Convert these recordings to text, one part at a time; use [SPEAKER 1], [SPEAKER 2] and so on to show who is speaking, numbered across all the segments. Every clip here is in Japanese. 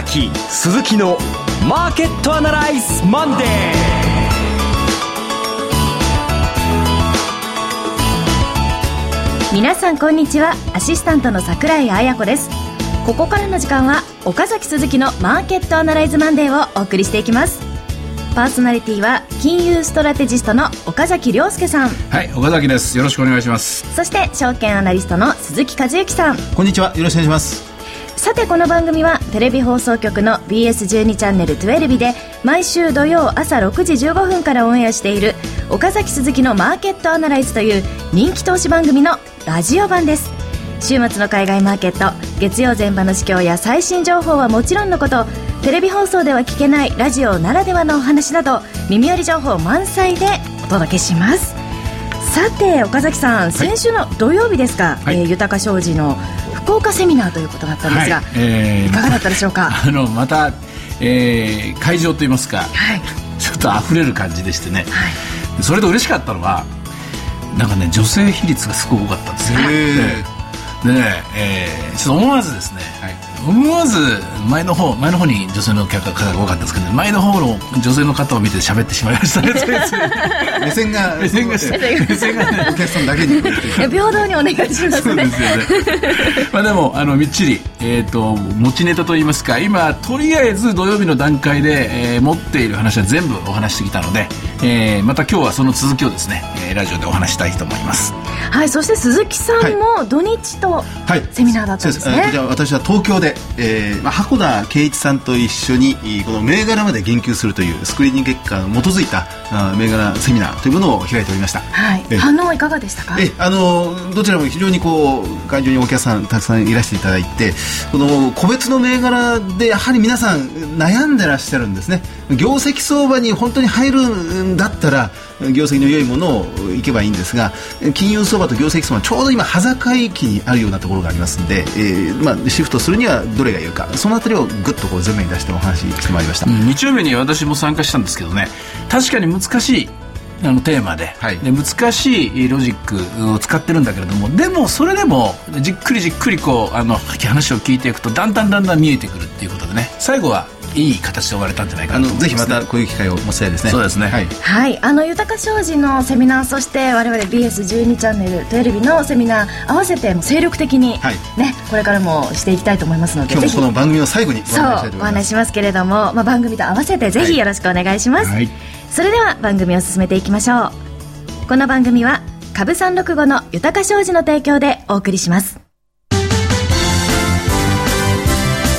[SPEAKER 1] 崎鈴木のマーケットアナライズマンデー。
[SPEAKER 2] 皆さんこんにちは。アシスタントの櫻井彩子です。ここからの時間は岡崎鈴木のマーケットアナライズマンデーをお送りしていきます。パーソナリティは金融ストラテジストの岡崎良介さん。
[SPEAKER 3] はい岡崎です。よろしくお願いします。
[SPEAKER 2] そして証券アナリストの鈴木一之さん。
[SPEAKER 4] こんにちは。よろしくお願いします
[SPEAKER 2] さてこの番組はテレビ放送局の BS12 チャンネル12で毎週土曜朝6時15分からオンエアしている岡崎鈴木のマーケットアナライズという人気投資番組のラジオ版です。週末の海外マーケット月曜前場の市況や最新情報はもちろんのことテレビ放送では聞けないラジオならではのお話など耳寄り情報満載でお届けします。さて岡崎さん、先週の土曜日ですか、はい、えー、豊か商事の福岡セミナーということだったんですが、はいえー、いかがだったでしょうか？
[SPEAKER 3] あのまた、えー、会場といいますか、はい、ちょっと溢れる感じでしてね、はい、それで嬉しかったのはなんかね女性比率がすごく多かったんですよ、でね、えー、ちょっと思わずですね、はい、思わず前の方前の方に女性の客方が多かったんですけど、前の方の女性の方を見て喋ってしまいましたね。
[SPEAKER 4] 目線が
[SPEAKER 3] 目線が。目線が、
[SPEAKER 4] ね、お客さんだけに
[SPEAKER 2] 平等にお願いしますねそうですよ
[SPEAKER 3] ね。まあでもあのみっちり、えーと、持ちネタといいますか今とりあえず土曜日の段階で、えー、持っている話は全部お話してきたので、えー、また今日はその続きをですね、えー、ラジオでお話したいと思います
[SPEAKER 2] はいそして鈴木さんも土日とセミナーだったんですね、はい、
[SPEAKER 4] じゃ私は東京で、えーまあ、箱田圭一さんと一緒にこの銘柄まで言及するというスクリーニング結果に基づいたあ銘柄セミナーというものを開いておりました、
[SPEAKER 2] はい、反応はいかがでしたか？
[SPEAKER 4] えあのどちらも非常にこう会場にお客さんたくさんいらしていただいてこの個別の銘柄でやはり皆さん悩んでらっしゃるんですね。業績相場に本当に入るんだったら業績の良いものをいけばいいんですが金融相場と業績相場ちょうど今端境期にあるようなところがありますんで、えーまあ、シフトするにはどれがいいかそのあたりをぐっとこう前面に出してお話ししてまいりました、
[SPEAKER 3] うん、日曜日に私も参加したんですけどね。確かに難しいあのテーマで。はい、で難しいロジックを使ってるんだけれどもでもそれでもじっくりじっくりこうあの話を聞いていくとだんだんだんだん見えてくるっていうことでね。最後はいい形で終われたんじゃないかなと、
[SPEAKER 4] ね、ぜひまたこういう機会を持ちたいですね。
[SPEAKER 3] そうですね。
[SPEAKER 2] はい、はい、あの豊か商事のセミナーそして我々 BS12 チャンネルテレビのセミナー合わせても精力的に、はい、ねこれからもしていきたいと思いますので
[SPEAKER 4] 今日もこの番組の最後に
[SPEAKER 2] そうお話しますけれども、まあ、番組と合わせてぜひよろしくお願いします、はい、それでは番組を進めていきましょう。この番組は株三六五の豊か商事の提供でお送りします。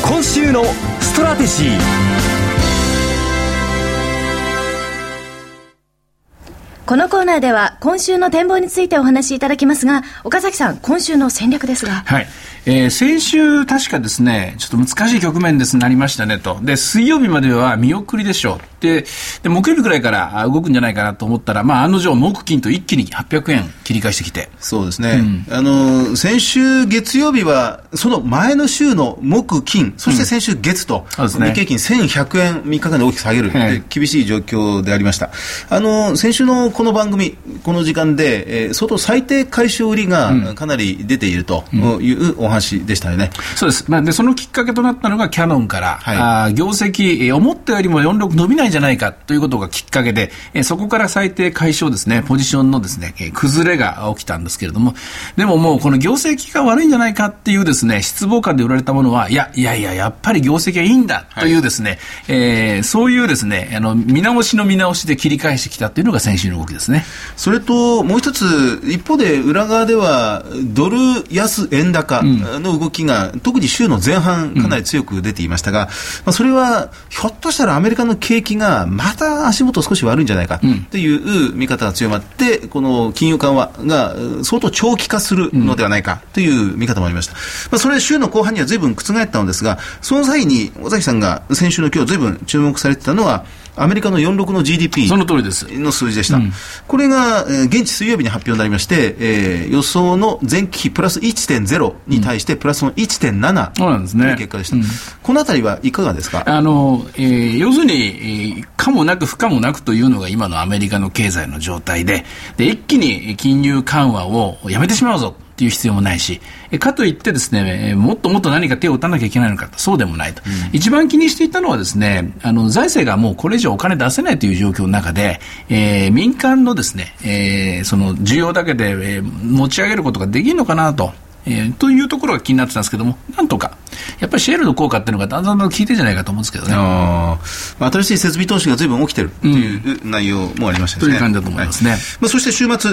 [SPEAKER 1] 今週のストラテジー
[SPEAKER 2] このコーナーでは今週の展望についてお話しいただきますが岡崎さん今週の戦略ですが
[SPEAKER 3] はいえー、先週確かですね、ちょっと難しい局面ですなりましたねと。で、水曜日までは見送りでしょう。で、で木曜日ぐらいから動くんじゃないかなと思ったら、まあ、案の定、木金と一気に800円切り返してきて。
[SPEAKER 4] そうですね。うん、あの、先週月曜日は、その前の週の木金、そして先週月と、うん、日経金1100円3日間で大きく下げる、はい、厳しい状況でありました。あの、先週のこの番組、この時間で、えー、相当最低回収売りがかなり出ているというお話でしたよね。
[SPEAKER 3] そうです。まあ、で、そのきっかけとなったのがキャノンから、はい、あ業績、思ったよりも46伸びないじゃないかということがきっかけで、えそこから最低解消ですね、ポジションのですね、え崩れが起きたんですけれども、でももうこの業績が悪いんじゃないかっていうですね、失望感で売られたものは、いや、いやいや、やっぱり業績はいいんだというですね、はい、えー、そういうですね、あの、見直しの見直しで切り返してきたというのが先週の動きですね。
[SPEAKER 4] それと、もう一つ、一方で裏側では、ドル安円高の動きが、うん、特に週の前半、かなり強く出ていましたが、うん、まあ、それは、ひょっとしたらアメリカの景気がまた足元少し悪いんじゃないかという見方が強まって、この金融緩和が相当長期化するのではないかという見方もありました。まあ、それ週の後半には随分覆ったのですが、その際に尾崎さんが先週の今日随分注目されてたのは、アメリカの46の GDP
[SPEAKER 3] その通りです。
[SPEAKER 4] の数字でした、うん、これが、えー、現地水曜日に発表になりまして、えー、予想の前期比プラス1.0に対してプラスの1.7という結果でした、うん。ねうん、このあたりはいかがですか？
[SPEAKER 3] あの、えー、要するに、えー、可もなく不可もなくというのが今のアメリカの経済の状態でで一気に金融緩和をやめてしまうぞていう必要もないし、かといってですね、もっともっと何か手を打たなきゃいけないのかそうでもないと、うん、一番気にしていたのはですね、あの、財政がもうこれ以上お金出せないという状況の中で、えー、民間のですね、えー、その需要だけで、えー、持ち上げることができるのかなと。えー、というところが気になってたんですけども、なんとか、やっぱりシェールの効果っていうのがだんだんだん効いてるんじゃないかと思うんですけどね。あ
[SPEAKER 4] 新しい設備投資がずいぶん起きてるっていう内容もありましたね。
[SPEAKER 3] という感じだと思いますね。はい、
[SPEAKER 4] まあ、そして週末、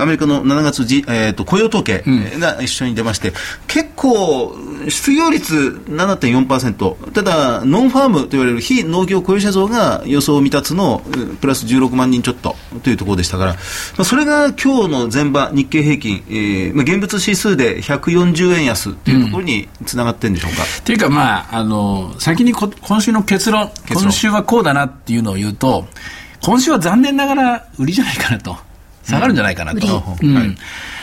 [SPEAKER 4] アメリカの7月じ、えーと、雇用統計が一緒に出まして、うん、結構、失業率7.4%、ただ、ノンファームと言われる非農業雇用者増が予想未達のプラス16万人ちょっとというところでしたから、まあ、それが今日の前場、日経平均、えーまあ、現物指数で140円安というところにつながってるんでしょうか。
[SPEAKER 3] と、うん、いうか、まあ、あの先にこ今週の結論。今週はこうだなっていうのを言うと、今週は残念ながら売りじゃないかなと、下がるんじゃないかなと。うん。はい。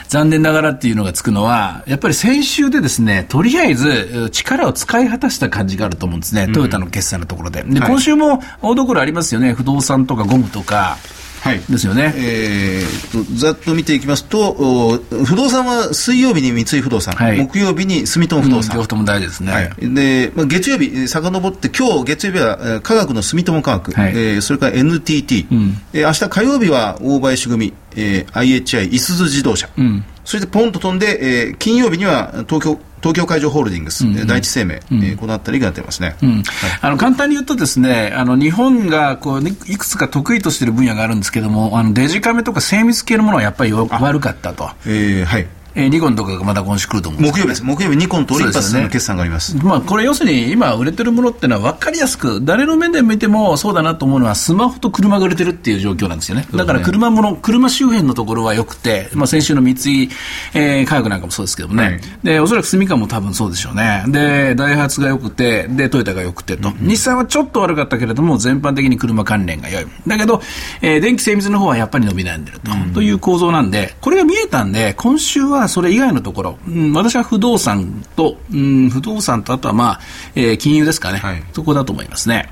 [SPEAKER 3] 残念ながらっていうのがつくのは、やっぱり先週でですね、とりあえず力を使い果たした感じがあると思うんですね、トヨタの決算のところで。で、今週も大所ありますよね、不動産とかゴムとか、はい、ですよね、
[SPEAKER 4] えー、ざっと見ていきますと、不動産は水曜日に三井不動産、はい、木曜日に住友不動産、
[SPEAKER 3] 両方とも大事ですね、はい、
[SPEAKER 4] でまあ、月曜日、遡って、今日月曜日は科学の住友科学、はい、えー、それから NTT、うん、えー、明日火曜日は大林組、えー、IHI、いすゞ自動車、うん、そしてポンと飛んで、えー、金曜日には東京東京海上ホールディングス、うん、第一生命、うん、えー、このあたりが出ますね、うん。はい、
[SPEAKER 3] あの簡単に言うとですねあの日本がこういくつか得意としている分野があるんですけどもあのデジカメとか精密系のものはやっぱり悪かったと。
[SPEAKER 4] えー、はい
[SPEAKER 3] えー、ニコンとかがまだ今週来ると思うんです
[SPEAKER 4] 木曜日です。木曜日、ニコンとオリンパスの決算があります。
[SPEAKER 3] すね、まあ、これ要するに今売れてるものっていうのは分かりやすく、誰の面で見てもそうだなと思うのは、スマホと車が売れてるっていう状況なんですよね。だから車もの、車周辺のところは良くて、まあ、先週の三井、えー、科学なんかもそうですけどもね。はい、で、おそらく住カも多分そうでしょうね。で、ダイハツが良くて、で、トヨタが良くてと。うんうん、日産はちょっと悪かったけれども、全般的に車関連が良い。だけど、えー、電気精密の方はやっぱり伸び悩んでると。うん、という構造なんで、これが見えたんで、今週はそれ以外のところ、ろ、うん、私は不動産と、うん、不動産とあとは、まあえー、金融ですかね、はい、そこだと思いますね、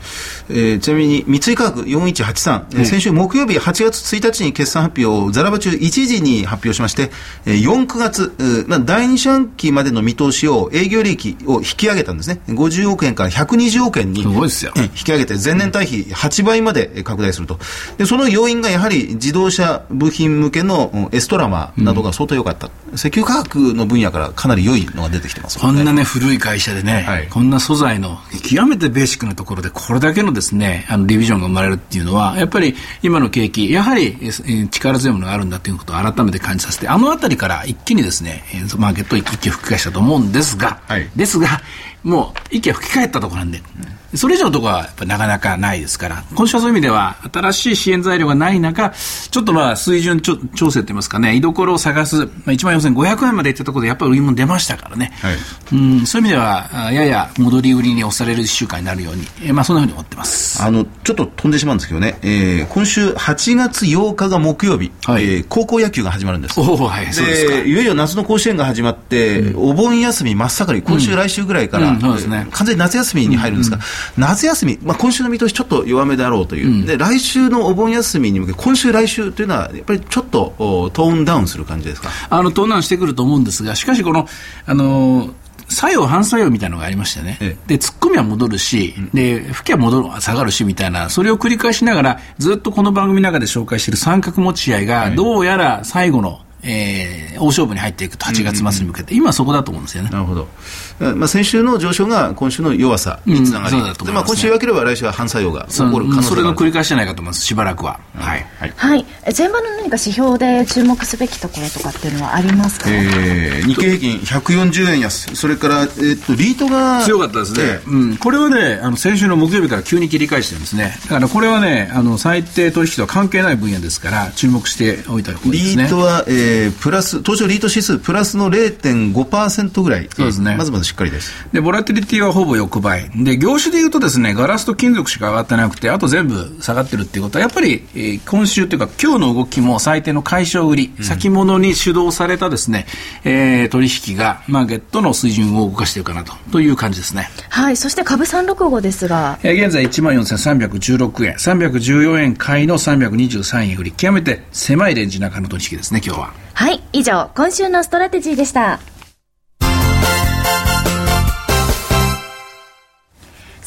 [SPEAKER 4] えー、ちなみに三井化学4183、うん、先週木曜日8月1日に決算発表をザラバ中1時に発表しまして、えー、4、9月、まあ、第2四半期までの見通しを営業利益を引き上げたんですね、50億円から120億円に引き上げて、前年対比8倍まで拡大すると、でその要因がやはり自動車部品向けのエストラマなどが相当良かった、うん、石油価格のの分野からかなり良いのが出てきてます、
[SPEAKER 3] ね、こんなね、古い会社でね、はい、こんな素材の極めてベーシックなところで、これだけのですね、あの、ディビジョンが生まれるっていうのは、やっぱり今の景気、やはり力強いものがあるんだということを改めて感じさせて、あのあたりから一気にですね、マーケットを一気吹き返したと思うんですが、はい、ですが、もう息が吹き返ったところなんで、うんそれ以上のところはやっぱなかなかないですから、今週はそういう意味では、新しい支援材料がない中、ちょっとまあ、水準調整といいますかね、居所を探す、まあ、1万4500円までいったところで、やっぱり売り物出ましたからね、はい、うんそういう意味では、やや戻り売りに押される1週間になるように、えー、まあ、そんなふうに思ってます。
[SPEAKER 4] あのちょっと飛んでしまうんですけどね、えー、今週8月8日が木曜日、はい、えー、高校野球が始まるんです。おはい、そうですか。いよいよ夏の甲子園が始まって、うん、お盆休み真っ盛り、今週、来週ぐらいから、うんうん、そうですね、完全に夏休みに入るんですが、夏休み、まあ、今週の見通しちょっと弱めであろうという、うん、で来週のお盆休みに向け今週来週というのはやっぱりちょっとトーンダウンする感じですか？
[SPEAKER 3] あのトーンダウンしてくると思うんですがしかしこのあの作用、反作用みたいなのがありましてね、ええ、で突っ込みは戻るし、うん、で吹きは戻る下がるしみたいな、それを繰り返しながら、ずっとこの番組の中で紹介している三角持ち合いが、どうやら最後のえー、大勝負に入っていくと、8月末に向けて、うんうん、今そこだと思うんですよね。
[SPEAKER 4] なるほど。まあ、先週の上昇が今週の弱さにつながり、うんね、まあ、今週弱ければ来週は反作用が起こる可能性
[SPEAKER 3] それの繰り返しじゃないかと思います、しばらくは。はい。
[SPEAKER 2] はい。はい、前場の何か指標で注目すべきところとかっていうのはありますか、
[SPEAKER 4] えー、日経平均140円安、それから、えー、っと、リートが
[SPEAKER 3] 強かったですね。えー、うん。これはね、あの先週の木曜日から急に切り返してるんですね。だからこれはね、あの最低取引とは関係ない分野ですから、注目しておいた方がいいですね。
[SPEAKER 4] リートは、えー、プラス、東証リート指数プラスの0.5%ぐらい、そうですね、まずまずしっかりです。
[SPEAKER 3] で、ボラティリティはほぼ横ばい。で、業種でいうとですね、ガラスと金属しか上がってなくて、あと全部下がってるっていうことは、やっぱり、えー、今週というか、今日の動きも最低の解消売り、うん、先物に主導されたですね、えー、取引が、マーケットの水準を動かしているかなと、という感じですね。
[SPEAKER 2] はい、そして株365ですが。
[SPEAKER 3] えー、現在14,316円、314円買いの323円売り、極めて狭いレンジ中の取引ですね、今日は。
[SPEAKER 2] はい以上今週のストラテジーでした。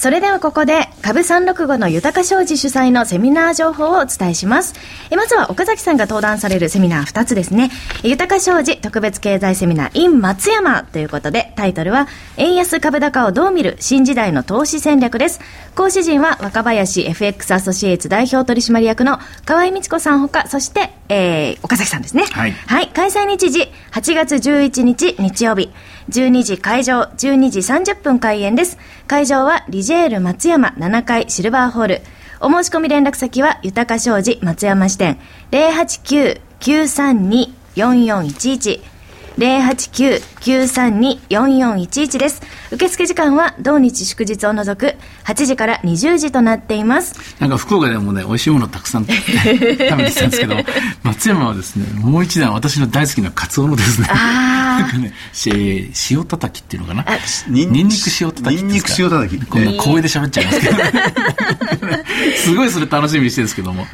[SPEAKER 2] それではここで、株365の豊か商事主催のセミナー情報をお伝えします。えまずは岡崎さんが登壇されるセミナー2つですね。豊か商事特別経済セミナー in 松山ということで、タイトルは、円安株高をどう見る新時代の投資戦略です。講師陣は若林 FX アソシエイツ代表取締役の河合美智子さんほか、そして、えー、岡崎さんですね。はい。はい。開催日時、8月11日日曜日。12時会場、12時30分開演です。会場はリジェール松山7階シルバーホール。お申し込み連絡先は、豊か商事松山支店089-932-4411。089-932-4411です。受付時間は同日祝日を除く8時から20時となっています。
[SPEAKER 3] なんか福岡でもね、美味しいものたくさん食べてきたんですけど、松山はですね、もう一段私の大好きなカツオのですね、なんかね、塩叩きっていうのかな？ニンニク塩叩き。
[SPEAKER 4] ニンニク塩叩き。
[SPEAKER 3] こんな光栄で喋っちゃいますけど、すごいそれ楽しみにしてるんですけども、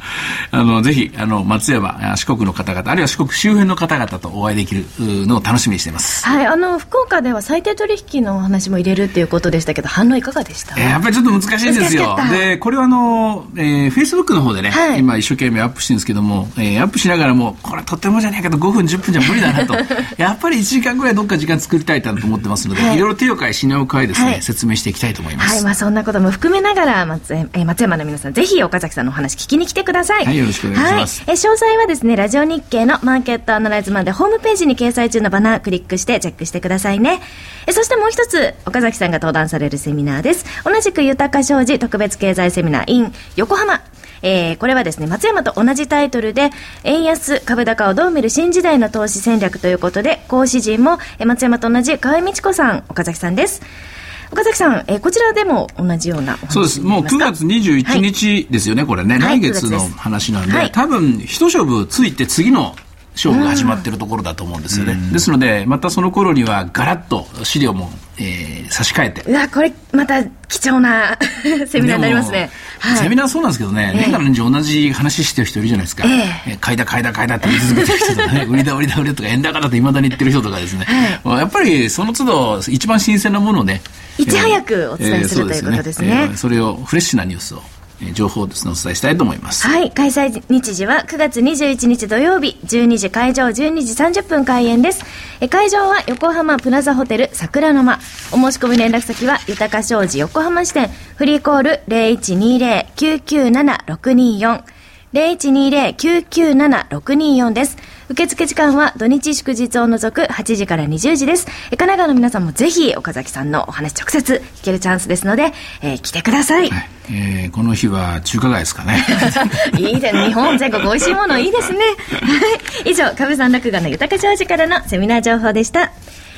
[SPEAKER 3] あの、ぜひ、あの、松山、四国の方々、あるいは四国周辺の方々とお会いできるのを楽しみにしています。
[SPEAKER 2] はい、あの、福岡では最低取引のお話も入れるっていうことでしたけど、反応いかがでした、
[SPEAKER 3] えー、やっぱりちょっと難しいんですよ。で、これはあの、えー、フェイスブックの方でね、はい、今一生懸命アップしてるんですけども、えー、アップしながらも、これとてもじゃないけど5分10分じゃ無理だなと。やっぱり1時間ぐらいどっか時間作りたいなと思ってますので、はい、いろいろ手を変え品を変えですね、はい、説明していきたいと思います。
[SPEAKER 2] はい、まあそんなことも含めながら、松,、えー、松山の皆さん、ぜひ岡崎さんのお話聞きに来てください。
[SPEAKER 3] はい、よろしくお願いします。
[SPEAKER 2] はい、え詳細はですね、ラジオ日経のマーケットアナライズまでホームページに掲載中のバナークリックしてチェックしてくださいね。えそしてもう一つ、岡崎さんが登壇されるセミナーです。同じく豊か商事特別経済セミナー in 横浜。えー、これはですね、松山と同じタイトルで、円安株高をどう見る新時代の投資戦略ということで、講師陣も、え松山と同じ河合美智子さん、岡崎さんです。岡崎さん、えー、こちらでも同じような
[SPEAKER 3] そうです。もう9月21日ですよね、はい、これね。来月の話なんで、はい、多分、一勝負ついて次の勝負が始まっているところだと思うんですよね。ですので、またその頃にはガラッと資料も、えー、差し替えて。
[SPEAKER 2] うわ、これまた貴重な セミナーになりますね。
[SPEAKER 3] はい、セミナーそうなんですけどね、年がら年中同じ話してる人いるじゃないですか。えー、買いだ買いだ買いだって言い続けてる人とかね、売りだ売りだ売りだとか円高だといまだに言ってる人とかですね。はい、やっぱりその都度一番新鮮なものをね、
[SPEAKER 2] いち早くお伝えする、えー、ということですね、
[SPEAKER 3] それをフレッシュなニュースを情報をですね、お伝えしたいと思います。
[SPEAKER 2] はい。開催日時は9月21日土曜日、12時会場、12時30分開演です。え会場は横浜プラザホテル桜の間。お申し込み連絡先は、豊か商事横浜支店、フリーコール0120-997-624。0120-997-624です。受付時間は土日祝日を除く8時から20時です。神奈川の皆さんもぜひ岡崎さんのお話直接聞けるチャンスですので、えー、来てください。はい、
[SPEAKER 3] えー、この日は中華街ですかね。
[SPEAKER 2] いいです日本全国美味しいものいいですね。はい。以上、株三落語の豊か商事からのセミナー情報でした。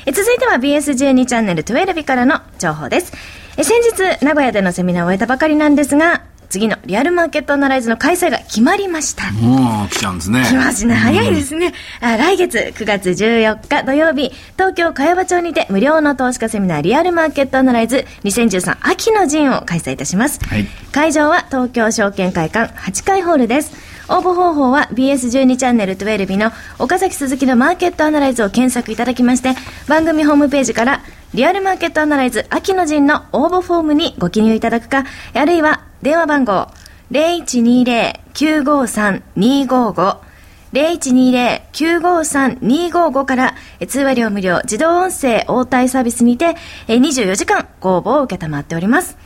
[SPEAKER 2] え続いては BS12 チャンネル12からの情報です。え先日、名古屋でのセミナーを終えたばかりなんですが、次のリアルマーケットアナライズの開催が決まりました。
[SPEAKER 3] もう来ちゃうんですね。
[SPEAKER 2] 来ますね。早いですね。あ来月9月14日土曜日、東京茅場町にて無料の投資家セミナーリアルマーケットアナライズ2013秋の陣を開催いたします。はい、会場は東京証券会館8階ホールです。応募方法は BS12 チャンネル12の岡崎鈴木のマーケットアナライズを検索いただきまして、番組ホームページからリアルマーケットアナライズ秋の陣の応募フォームにご記入いただくか、あるいは電話番号0120-953-255 0120-953-255から通話料無料自動音声応対サービスにて24時間ご応募を受けたまっております。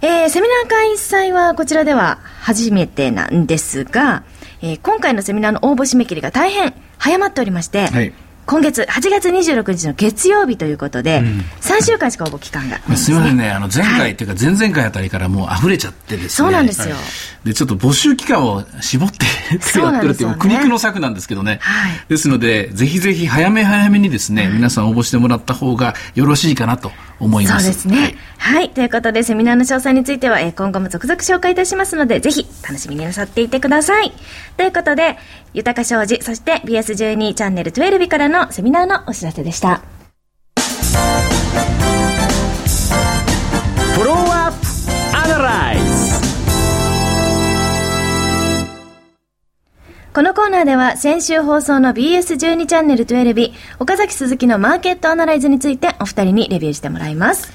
[SPEAKER 2] えー、セミナー開催はこちらでは初めてなんですが、えー、今回のセミナーの応募締め切りが大変早まっておりまして、はい今月8月26日の月曜日ということで、うん、3週間しか応募期間が、
[SPEAKER 3] ね、すみませんね。あの前回、はい、っていうか前々回あたりからもう溢れちゃってですね。
[SPEAKER 2] そうなんですよ、はい、
[SPEAKER 3] でちょっと募集期間を絞って やってるっていう、ね、苦肉の策なんですけどね、はい、ですのでぜひぜひ早め早めにですね、皆さん応募してもらった方がよろしいかなと思います。
[SPEAKER 2] そうですね。はい、はい、ということで、セミナーの詳細については、えー、今後も続々紹介いたしますので、ぜひ楽しみになさっていてください。ということで、豊か商事、そして BS12 チャンネル12からのセミナーのお知らせでした。
[SPEAKER 1] フォローアップアナライズ
[SPEAKER 2] このコーナーでは先週放送の BS12 チャンネル12日、岡崎鈴木のマーケットアナライズについてお二人にレビューしてもらいます。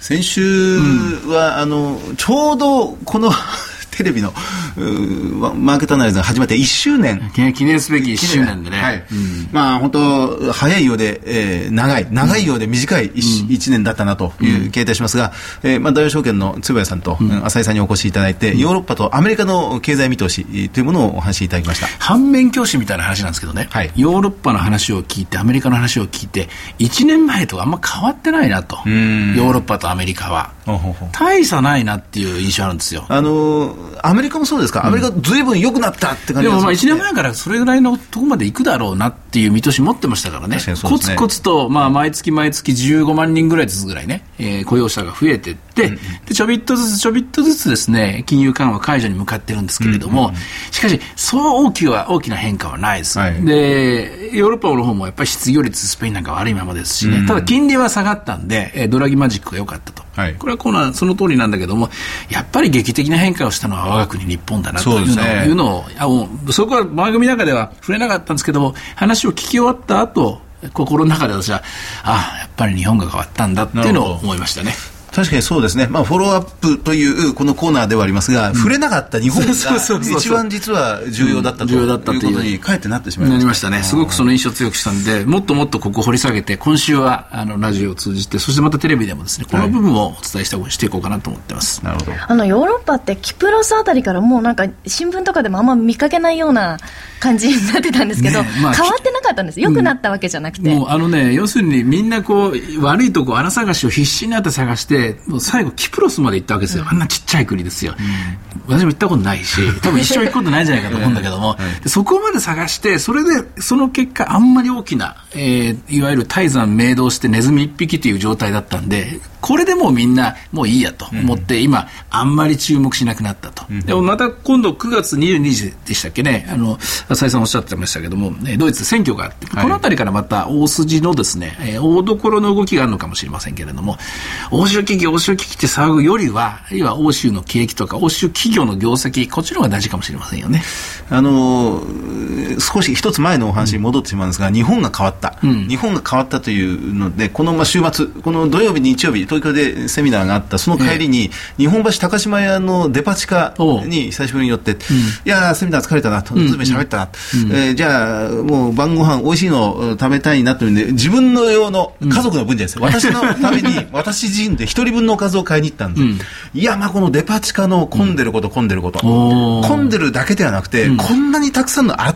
[SPEAKER 4] 先週は、うん、あの、ちょうどこの テレビのマーケットアナライズが始まって1周年。
[SPEAKER 3] 記念すべき1周年でね、はい。
[SPEAKER 4] うん、まあ本当早いようで、えー、長い。長いようで短い 1,、うん、1年だったなという気がいたしますが、えーまあ、大和証券の坪谷さんと、うん、浅井さんにお越しいただいて、ヨーロッパとアメリカの経済見通しというものをお話しいただきました。
[SPEAKER 3] 反面教師みたいな話なんですけどね、はい、ヨーロッパの話を聞いてアメリカの話を聞いて1年前とあんま変わってないなと。ヨーロッパとアメリカは。大差ないなっていう印象あるんですよ。
[SPEAKER 4] あのアメリカもそうですか、アメリカずいぶん良くなったって感じ
[SPEAKER 3] で、もまあ1年前からそれぐらいのところまで行くだろうなっていう見通し持ってましたからね、ね。コツコツと、まあ、毎月毎月15万人ぐらいずつぐらいね、えー、雇用者が増えていって、うん、で、ちょびっとずつちょびっとずつですね、金融緩和解除に向かってるんですけれども、うんうん、しかし、そう大きは大きな変化はないです、はい、で、ヨーロッパの方もやっぱり失業率、スペインなんか悪いままですしね、うん。うん、ただ金利は下がったんで、ドラギマジックが良かったと。はい、これはこのその通りなんだけども、やっぱり劇的な変化をしたのは我が国日本だなというの,、ね、いうのをあそこは番組の中では触れなかったんですけども、話を聞き終わった後心の中で私は、ああ、やっぱり日本が変わったんだっていうのを思いましたね。
[SPEAKER 4] 確かにそうですね、まあ、フォローアップというこのコーナーではありますが、うん、触れなかった日本が一番実は重要だったという。ことにかえってなってしまいました。なりました
[SPEAKER 3] ね、すごくその印象を強くしたんで、もっともっとここ掘り下げて、今週はあのラジオを通じて、そしてまたテレビでもですねこの部分をお伝えした、していこうかなと思ってます、
[SPEAKER 2] なるほど。あのヨーロッパってキプロスあたりからもうなんか新聞とかでもあんま見かけないような感じになってたんですけど、ねまあ、変わってなかったんです、よくなったわけじゃなくて。
[SPEAKER 3] うん、もうあのね、要するにみんなこう悪いとこ穴探しを必死になって探して、もう最後キプロスまで行ったわけですよ。あんなちっちゃい国ですよ。私も行ったことないし、多分一生行くことないんじゃないかと思うんだけども、そこまで探して、それで、その結果、あんまり大きな、えー、いわゆる泰山明堂してネズミ一匹という状態だったんで、これでもうみんな、もういいやと。思って、今、あんまり注目しなくなったと。でもまた今度9月22日でしたっけね、あの、浅井さんおっしゃってましたけども、ドイツ選挙があって、この辺りからまた大筋のですね、えー、大所の動きがあるのかもしれませんけれども、欧州危機、欧州危機って騒ぐよりは、あるいは欧州の景気とか、欧州企業の業績、こっちの方が大事かもしれませんよね。
[SPEAKER 4] あの少し一つ前のお話に戻ってしまうんですが、うん、日本が変わった、うん、日本が変わったというので、このまあ週末、この土曜日、日曜日、東京でセミナーがあった、その帰りに、え日本橋高島屋のデパ地下に久しぶりに寄って、うん、いやセミナー疲れたなと、ずいぶん喋ったな、うん、えー、じゃあ、もう晩ご飯美味しいの食べたいなというんで、自分の用の家族の分じゃないですか、私のために、私自身で一人分のおかずを買いに行ったんです、いや、まあ、このデパ地下の混んでること、混んでること、混んでるだけではなくて、こんなにたくさんのあ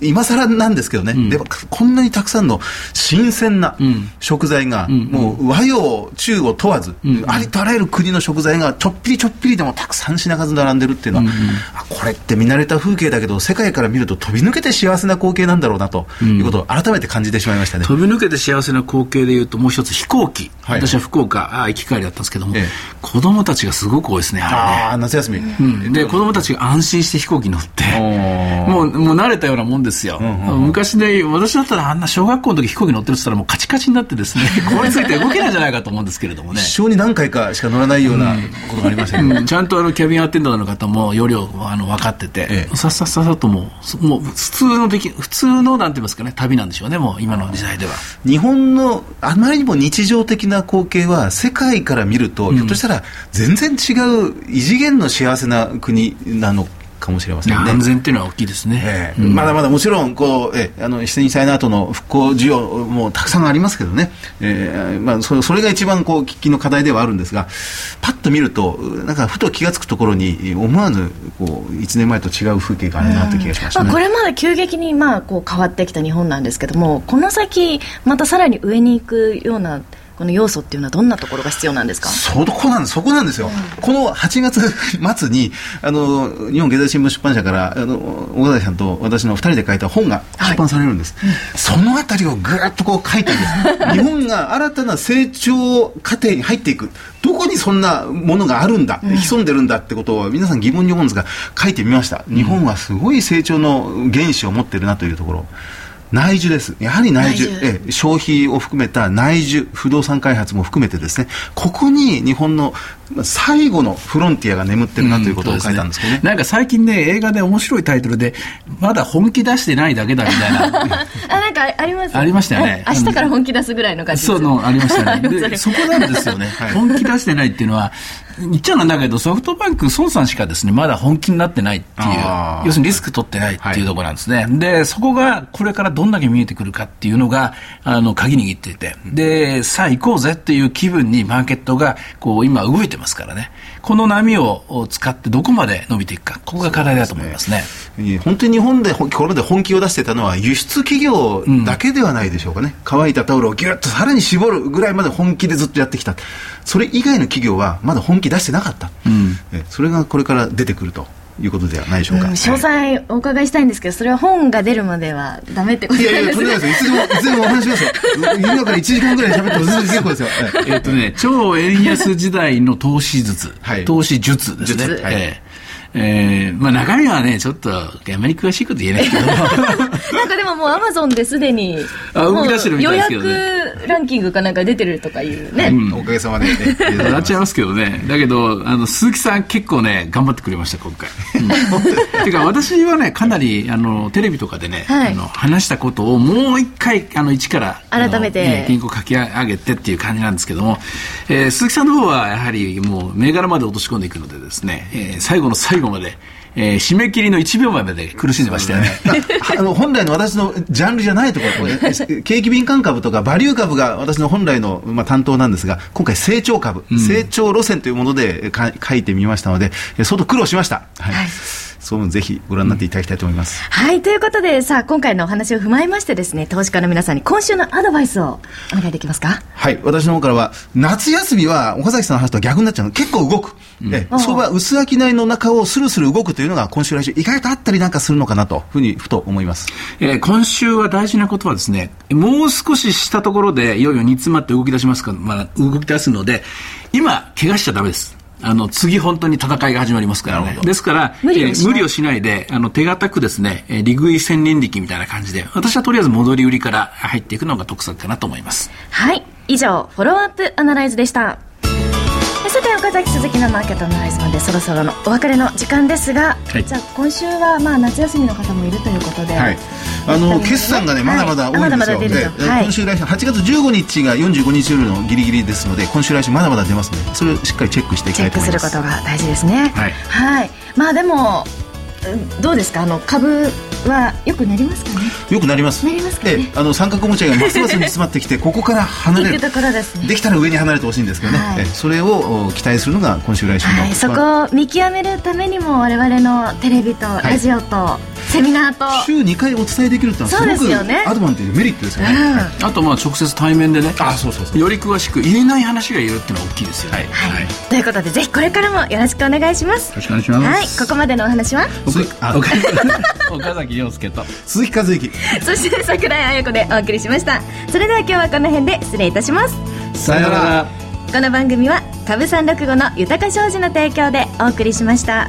[SPEAKER 4] 今更なんですけどね、うん、でもこんなにたくさんの新鮮な食材が、うん、もう和洋中を問わず、うん、ありとあらゆる国の食材がちょっぴりちょっぴりでもたくさん品数並んでるっていうのは、これって見慣れた風景だけど世界から見ると飛び抜けて幸せな光景なんだろうなということを改めて感じてしまいましたね、
[SPEAKER 3] 飛び抜けて幸せな光景でいうともう一つ飛行機、はい、私は福岡あ行き帰りだったんですけども、ええ、子供たちがすごく多いですねあ
[SPEAKER 4] あ夏休み、
[SPEAKER 3] で子供たちが安心して飛行機乗ってもうもう慣れたようなもんですよ、うん昔ね、私だったらあんな小学校の時飛行機乗ってるって言ったらもうカチカチになってですね、凍りついて動けないんじゃないかと思うんですけれどもね。
[SPEAKER 4] 一生に何回かしか乗らないようなことがありましたけど、
[SPEAKER 3] うん、ちゃんとあのキャビンアテンダーの方も容量あの分かってて、ええ、さっさっさっさともう、もう普通のでき、普通のなんて言いますかね、旅なんでしょうね、もう今の時代では。
[SPEAKER 4] 日本のあまりにも日常的な光景は世界から見ると、うん、ひょっとしたら全然違う異次元の幸せな国なのかもしれませんね。
[SPEAKER 3] 安全っていうのは大きいですね。
[SPEAKER 4] えーうん、まだまだもちろん、こう、えー、あの、被災の後の復興需要もたくさんありますけどね。えー、まあ、それそれが一番、こう、喫緊の課題ではあるんですが、パッと見ると、なんか、ふと気が付くところに、思わぬ、こう、1年前と違う風景があるなという気がしました、ね、
[SPEAKER 2] まあ、これまで急激に、まあ、こう、変わってきた日本なんですけども、この先、またさらに上に行くような、この要素っていうのはどんなところが必要なんですか？
[SPEAKER 4] そこなんです。そこなんですよ、うん、この8月末にあの日本経済新聞出版社からあの小田さんと私の2人で書いた本が出版されるんです、はいそのあたりをぐっとこう書いたんです。日本が新たな成長過程に入っていく。どこにそんなものがあるんだ、潜んでるんだってことを皆さん疑問に思うんですが書いてみました。日本はすごい成長の原資を持ってるなというところ内需です。やはり内需。内需え消費を含めた内需、不動産開発も含めてですね、ここに日本の最後のフロンティアが眠ってるなということを書いたんですけどね。
[SPEAKER 3] うん、ねなんか最近ね、映画で面白いタイトルで、まだ本気出してないだけだみたいな。
[SPEAKER 2] あ、なんかあります？
[SPEAKER 3] ありましたよね。
[SPEAKER 2] 明日から本気出すぐらいの感じ
[SPEAKER 3] そうの、ありましたね。で、そこなんですよね。はい、本気出してないっていうのは、言っちゃなんだけど、ソフトバンク、孫さんしかですね、まだ本気になってないっていう、要するにリスク取ってないっていうところなんですね。はい、で、そこがこれからどんだけ見えてくるかっていうのが、あの、鍵握っていて、で、さあ行こうぜっていう気分にマーケットが、こう、今動いてますからね。この波を使ってどこまで伸びていくか、ここが課題だと思いますね。
[SPEAKER 4] すね本当に日本でこれで本気を出してたのは輸出企業だけではないでしょうかね。うん、乾いたタオルをぎゅっとさらに絞るぐらいまで本気でずっとやってきた。それ以外の企業はまだ本気出してなかった。うん、それがこれから出てくると。いうことではないでしょうか、うん、
[SPEAKER 2] 詳細お伺いしたいんですけどそれは本が出るまではダメってことです
[SPEAKER 4] いやいやとんでもないですよ。いつでもいつでもお話しますよ。今から1時間ぐらい喋っても全然結構ですよ、
[SPEAKER 3] えっとね超円安時代の投資術、はい、投資術ですね、はい、えーえー、まあ中身はね、ちょっと、あまり詳しいこと言えないけど なん
[SPEAKER 2] かでももうアマゾンですでに、
[SPEAKER 3] あ動き出してるみたいですけ
[SPEAKER 2] どね。予約ランキングかなんか出てるとかいうね。
[SPEAKER 4] うん、おかげさまで、ね。
[SPEAKER 3] なっちゃいますけどね。だけど、あの、鈴木さん結構ね、頑張ってくれました、今回。うん、てか、私はね、かなり、あの、テレビとかでね、はい、あの話したことをもう一回、あの、一から、
[SPEAKER 2] 改めて、
[SPEAKER 3] 原稿書き上げてっていう感じなんですけども、えー、鈴木さんの方は、やはりもう、銘柄まで落とし込んでいくのでですね、えー、最後の最後まで、えー、締め切りの1秒前まで苦しんでましたよね。
[SPEAKER 4] あの本来の私のジャンルじゃないところ、景気敏感株とかバリュー株が私の本来の、まあ、担当なんですが、今回成長株、うん、成長路線というもので書いてみましたので、相当苦労しました。はい、はいそうぜひご覧になっていただきたいと思います。
[SPEAKER 2] うん、はい、ということで、さあ、今回のお話を踏まえましてですね、投資家の皆さんに今週のアドバイスをお願いできますか？
[SPEAKER 4] はい、私の方からは、夏休みは岡崎さんの話とは逆になっちゃうの。結構動く。うん、え相場薄商いの中をスルスル動くというのが今週来週意外とあったりなんかするのかなとふうにふと思います、
[SPEAKER 3] えー、今週は大事なことはですねもう少ししたところでいよいよ煮詰まって動き出しますかまあ、動き出すので今怪我しちゃダメですあの、次本当に戦いが始まりますからね。ですから、無理えー、無理をしないで、あの、手堅くですね、えー、利食い千人力みたいな感じで、私はとりあえず戻り売りから入っていくのが得策かなと思います。
[SPEAKER 2] はい。以上、フォローアップアナライズでした。崎鈴木のマーケットのライズまでそろそろのお別れの時間ですが、はい、じゃあ今週はまあ夏休みの方もいるということで、はい、
[SPEAKER 4] あの決算がねまだまだ多いんですよ、はい、今週来週8月15日が45日夜のギリギリですので今週来週まだまだ出ますのでそれをしっかりチェックしていきたいと思います。
[SPEAKER 2] チェックすることが大事ですね。はい、はい、まあでもどうですか？あの株はよくなりますかね？
[SPEAKER 4] よくなります。
[SPEAKER 2] なりますかね？
[SPEAKER 4] あの三角持ちがますます煮詰まってきて ここから離れる。
[SPEAKER 2] です、ね、
[SPEAKER 4] できたら上に離れてほしいんですけどね、はい、それを期待するのが今週来週の、はい、
[SPEAKER 2] そこを見極めるためにも我々のテレビとラジオと、はいセミナーと。
[SPEAKER 4] 週2回お伝えできるってのはすごくアドバンテージメリットですよね、
[SPEAKER 3] うん、あとまあ直接対面でね
[SPEAKER 4] あそうそうそう。
[SPEAKER 3] より詳しく言えない話が言えるっていうのは大きいですよね、はい。
[SPEAKER 2] はい、ということでぜひこれからもよろしくお願いします。よ
[SPEAKER 3] ろしくお願いします、
[SPEAKER 2] はい、ここまでのお話は？
[SPEAKER 3] 岡崎 亮介と。
[SPEAKER 4] 鈴木和之。
[SPEAKER 2] そして櫻井彩子でお送りしました。それでは今日はこの辺で失礼いたします。
[SPEAKER 3] さよなら。
[SPEAKER 2] この番組は株三六五の豊か商事の提供でお送りしました。